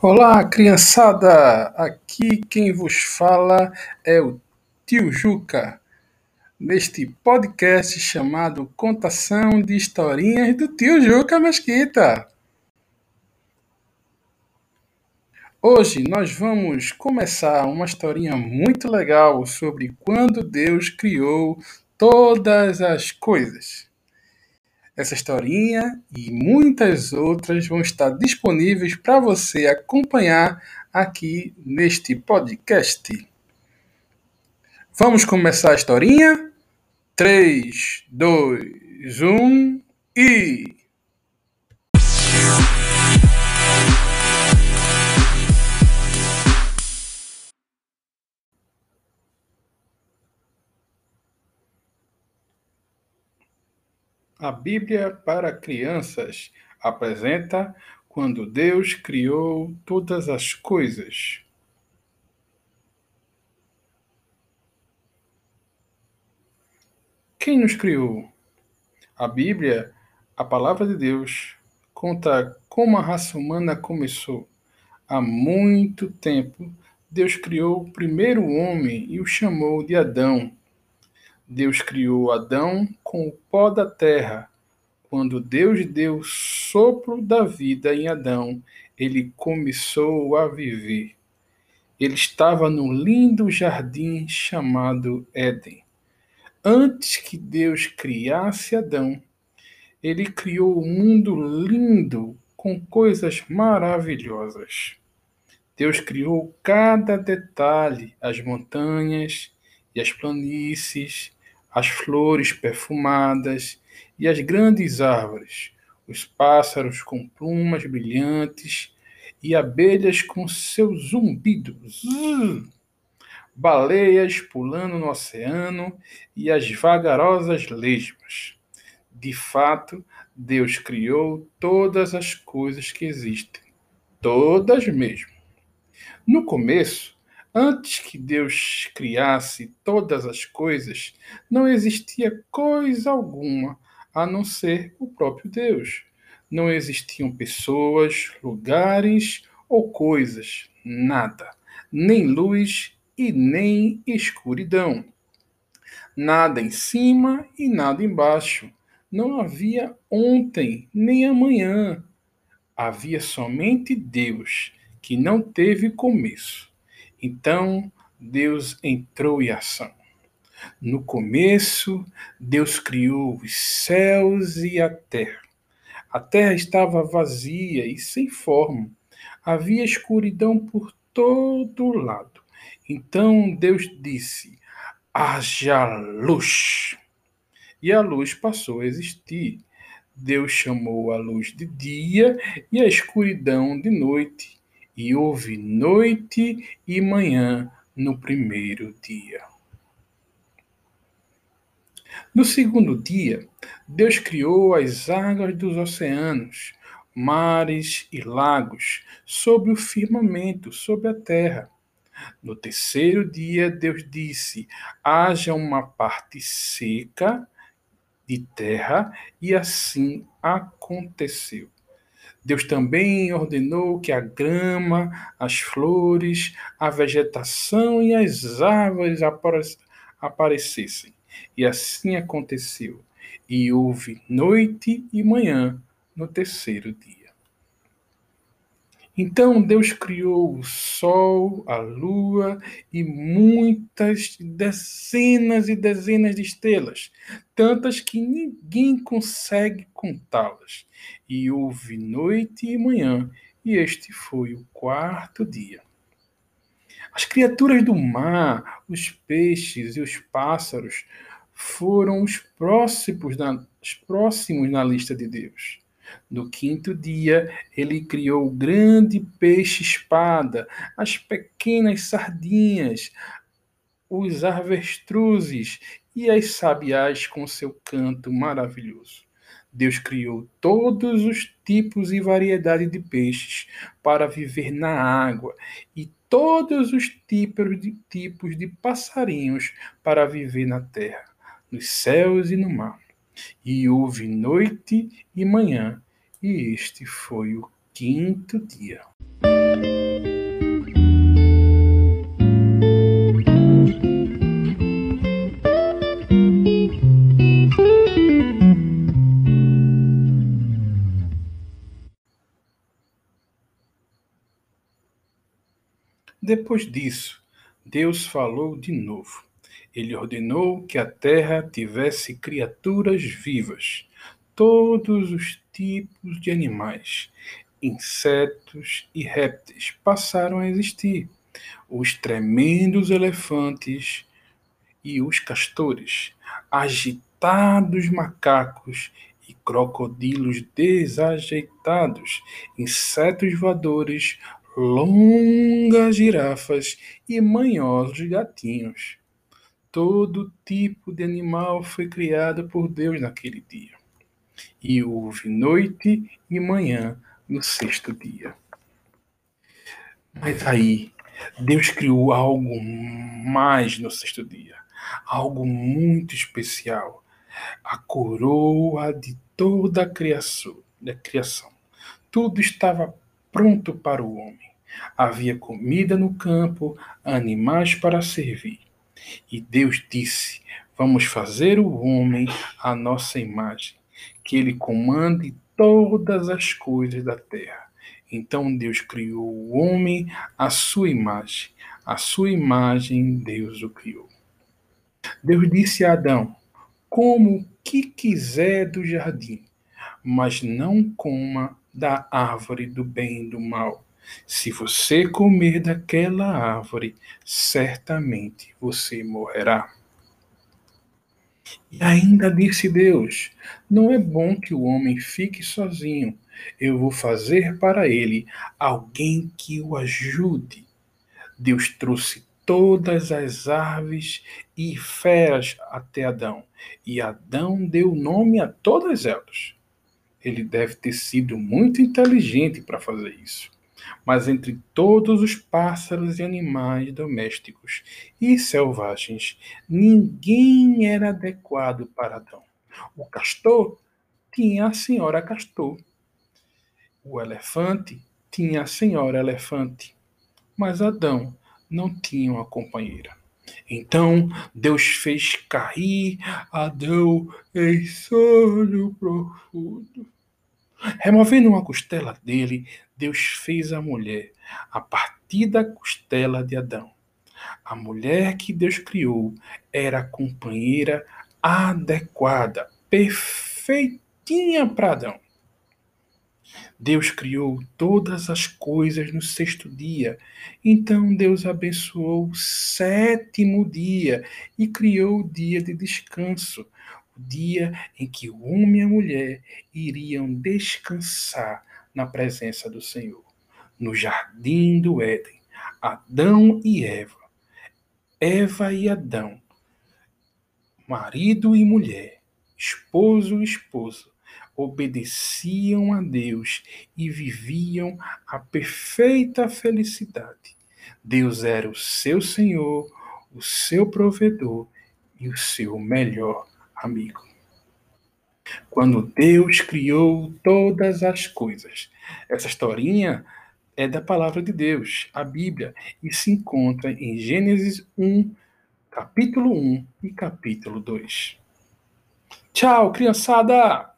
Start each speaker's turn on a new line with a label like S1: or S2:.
S1: Olá, criançada! Aqui quem vos fala é o Tio Juca, neste podcast chamado Contação de Historinhas do Tio Juca Mesquita. Hoje nós vamos começar uma historinha muito legal sobre quando Deus criou todas as coisas. Essa historinha e muitas outras vão estar disponíveis para você acompanhar aqui neste podcast. Vamos começar a historinha? 3, 2, 1 e. A Bíblia para Crianças apresenta quando Deus criou todas as coisas. Quem nos criou? A Bíblia, a palavra de Deus, conta como a raça humana começou. Há muito tempo, Deus criou o primeiro homem e o chamou de Adão. Deus criou Adão com o pó da terra. Quando Deus deu sopro da vida em Adão, ele começou a viver. Ele estava no lindo jardim chamado Éden. Antes que Deus criasse Adão, ele criou um mundo lindo com coisas maravilhosas. Deus criou cada detalhe, as montanhas e as planícies, as flores perfumadas e as grandes árvores, os pássaros com plumas brilhantes e abelhas com seu zumbido, zzz, baleias pulando no oceano e as vagarosas lesmas. De fato, Deus criou todas as coisas que existem, todas mesmo. No começo, Antes que Deus criasse todas as coisas, não existia coisa alguma a não ser o próprio Deus. Não existiam pessoas, lugares ou coisas, nada, nem luz e nem escuridão. Nada em cima e nada embaixo. Não havia ontem nem amanhã. Havia somente Deus, que não teve começo então, Deus entrou em ação. No começo, Deus criou os céus e a terra. A terra estava vazia e sem forma. Havia escuridão por todo lado. Então Deus disse: haja luz. E a luz passou a existir. Deus chamou a luz de dia e a escuridão de noite e houve noite e manhã no primeiro dia. No segundo dia, Deus criou as águas dos oceanos, mares e lagos, sobre o firmamento, sobre a terra. No terceiro dia, Deus disse: haja uma parte seca de terra, e assim aconteceu. Deus também ordenou que a grama, as flores, a vegetação e as árvores aparecessem. E assim aconteceu. E houve noite e manhã no terceiro dia. Então Deus criou o sol, a lua e muitas dezenas e dezenas de estrelas, tantas que ninguém consegue contá-las. E houve noite e manhã, e este foi o quarto dia. As criaturas do mar, os peixes e os pássaros foram os próximos na, os próximos na lista de Deus. No quinto dia, ele criou o grande peixe-espada, as pequenas sardinhas, os avestruzes e as sabiás com seu canto maravilhoso. Deus criou todos os tipos e variedade de peixes para viver na água e todos os tipos de, tipos de passarinhos para viver na terra, nos céus e no mar. E houve noite e manhã, e este foi o quinto dia. Depois disso, Deus falou de novo. Ele ordenou que a terra tivesse criaturas vivas, todos os tipos de animais, insetos e répteis passaram a existir. Os tremendos elefantes e os castores, agitados macacos e crocodilos desajeitados, insetos voadores, longas girafas e manhosos gatinhos. Todo tipo de animal foi criado por Deus naquele dia. E houve noite e manhã no sexto dia. Mas aí, Deus criou algo mais no sexto dia, algo muito especial, a coroa de toda a criação. Da criação. Tudo estava pronto para o homem. Havia comida no campo, animais para servir. E Deus disse: Vamos fazer o homem à nossa imagem, que ele comande todas as coisas da terra. Então Deus criou o homem à sua imagem. A sua imagem Deus o criou. Deus disse a Adão: Como que quiser do jardim, mas não coma da árvore do bem e do mal se você comer daquela árvore, certamente você morrerá. E ainda disse Deus: Não é bom que o homem fique sozinho. Eu vou fazer para ele alguém que o ajude. Deus trouxe todas as aves e feras até Adão, e Adão deu nome a todas elas. Ele deve ter sido muito inteligente para fazer isso mas entre todos os pássaros e animais domésticos e selvagens, ninguém era adequado para Adão. O castor tinha a senhora castor. O elefante tinha a senhora elefante. Mas Adão não tinha uma companheira. Então Deus fez cair Adão em sono profundo. Removendo uma costela dele, Deus fez a mulher a partir da costela de Adão. A mulher que Deus criou era a companheira adequada, perfeitinha para Adão. Deus criou todas as coisas no sexto dia. Então Deus abençoou o sétimo dia e criou o dia de descanso dia em que o homem e a mulher iriam descansar na presença do Senhor. No jardim do Éden, Adão e Eva, Eva e Adão, marido e mulher, esposo e esposa, obedeciam a Deus e viviam a perfeita felicidade. Deus era o seu Senhor, o seu provedor e o seu melhor amigo. Quando Deus criou todas as coisas. Essa historinha é da palavra de Deus, a Bíblia, e se encontra em Gênesis 1, capítulo 1 e capítulo 2. Tchau, criançada!